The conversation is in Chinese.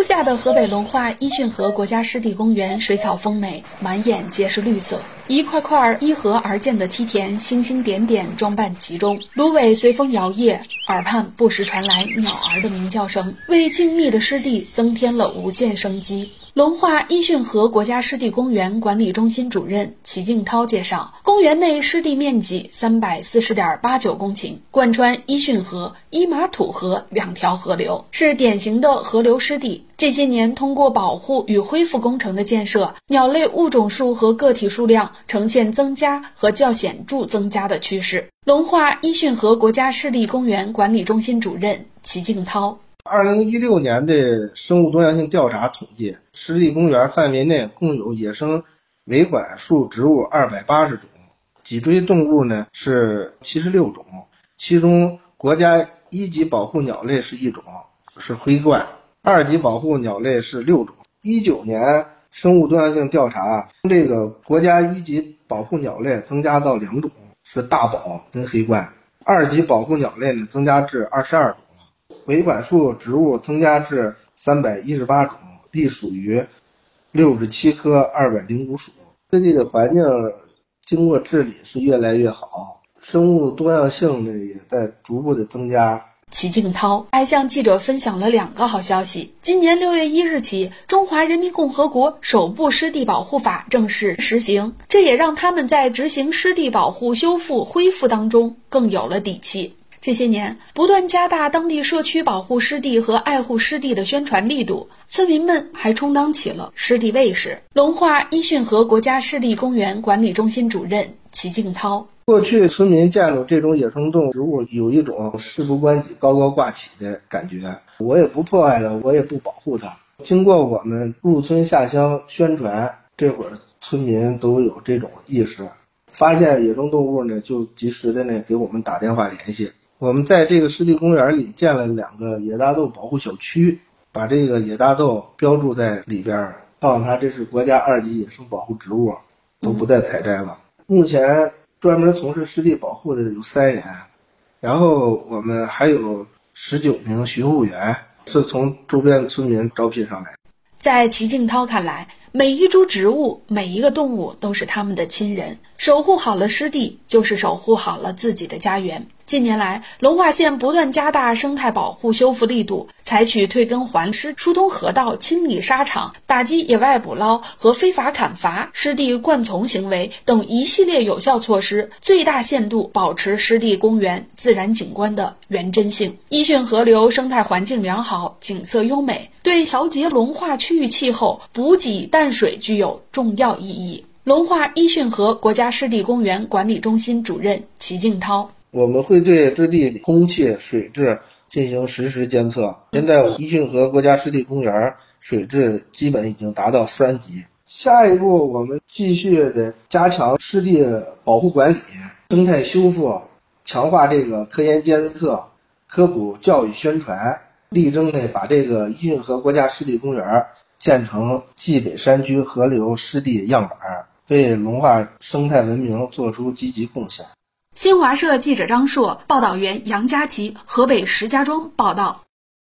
初夏的河北隆化伊逊河国家湿地公园水草丰美，满眼皆是绿色。一块块依河而建的梯田，星星点点装扮其中。芦苇随风摇曳，耳畔不时传来鸟儿的鸣叫声，为静谧的湿地增添了无限生机。隆化伊逊河国家湿地公园管理中心主任齐静涛介绍，公园内湿地面积三百四十点八九公顷，贯穿伊逊河、伊马土河两条河流，是典型的河流湿地。这些年，通过保护与恢复工程的建设，鸟类物种数和个体数量呈现增加和较显著增加的趋势。龙化伊逊河国家湿地公园管理中心主任齐静涛。二零一六年的生物多样性调查统计，湿地公园范围内共有野生维管束植物二百八十种，脊椎动物呢是七十六种，其中国家一级保护鸟类是一种，是灰冠；二级保护鸟类是六种。一九年生物多样性调查，这个国家一级保护鸟类增加到两种，是大宝跟黑冠；二级保护鸟类呢增加至二十二种。维管束植物增加至三百一十八种，隶属于六十七科二百零五属。湿地的环境经过治理是越来越好，生物多样性呢也在逐步的增加。齐静涛还向记者分享了两个好消息：今年六月一日起，《中华人民共和国首部湿地保护法》正式实行，这也让他们在执行湿地保护、修复、恢复当中更有了底气。这些年，不断加大当地社区保护湿地和爱护湿地的宣传力度，村民们还充当起了湿地卫士。龙化伊逊河国家湿地公园管理中心主任齐静涛：过去村民见着这种野生动植物，有一种事不关己高高挂起的感觉。我也不破坏它，我也不保护它。经过我们入村下乡宣传，这会儿村民都有这种意识，发现野生动物呢，就及时的呢给我们打电话联系。我们在这个湿地公园里建了两个野大豆保护小区，把这个野大豆标注在里边，告诉他这是国家二级野生保护植物，都不再采摘了。目前专门从事湿地保护的有三人，然后我们还有十九名巡护员是从周边村民招聘上来。在齐静涛看来，每一株植物、每一个动物都是他们的亲人，守护好了湿地，就是守护好了自己的家园。近年来，龙化县不断加大生态保护修复力度，采取退耕还湿、疏通河道、清理沙场、打击野外捕捞和非法砍伐、湿地灌丛行为等一系列有效措施，最大限度保持湿地公园自然景观的原真性。伊逊河流生态环境良好，景色优美，对调节龙化区域气候、补给淡水具有重要意义。龙化伊逊河国家湿地公园管理中心主任齐静涛。我们会对湿地空气、水质进行实时监测。现在伊逊河国家湿地公园水质基本已经达到三级。下一步，我们继续的加强湿地保护管理、生态修复，强化这个科研监测、科普教育宣传，力争呢把这个伊逊河国家湿地公园建成冀北山区河流湿地样板，为龙化生态文明做出积极贡献。新华社记者张硕，报道员杨佳琪，河北石家庄报道。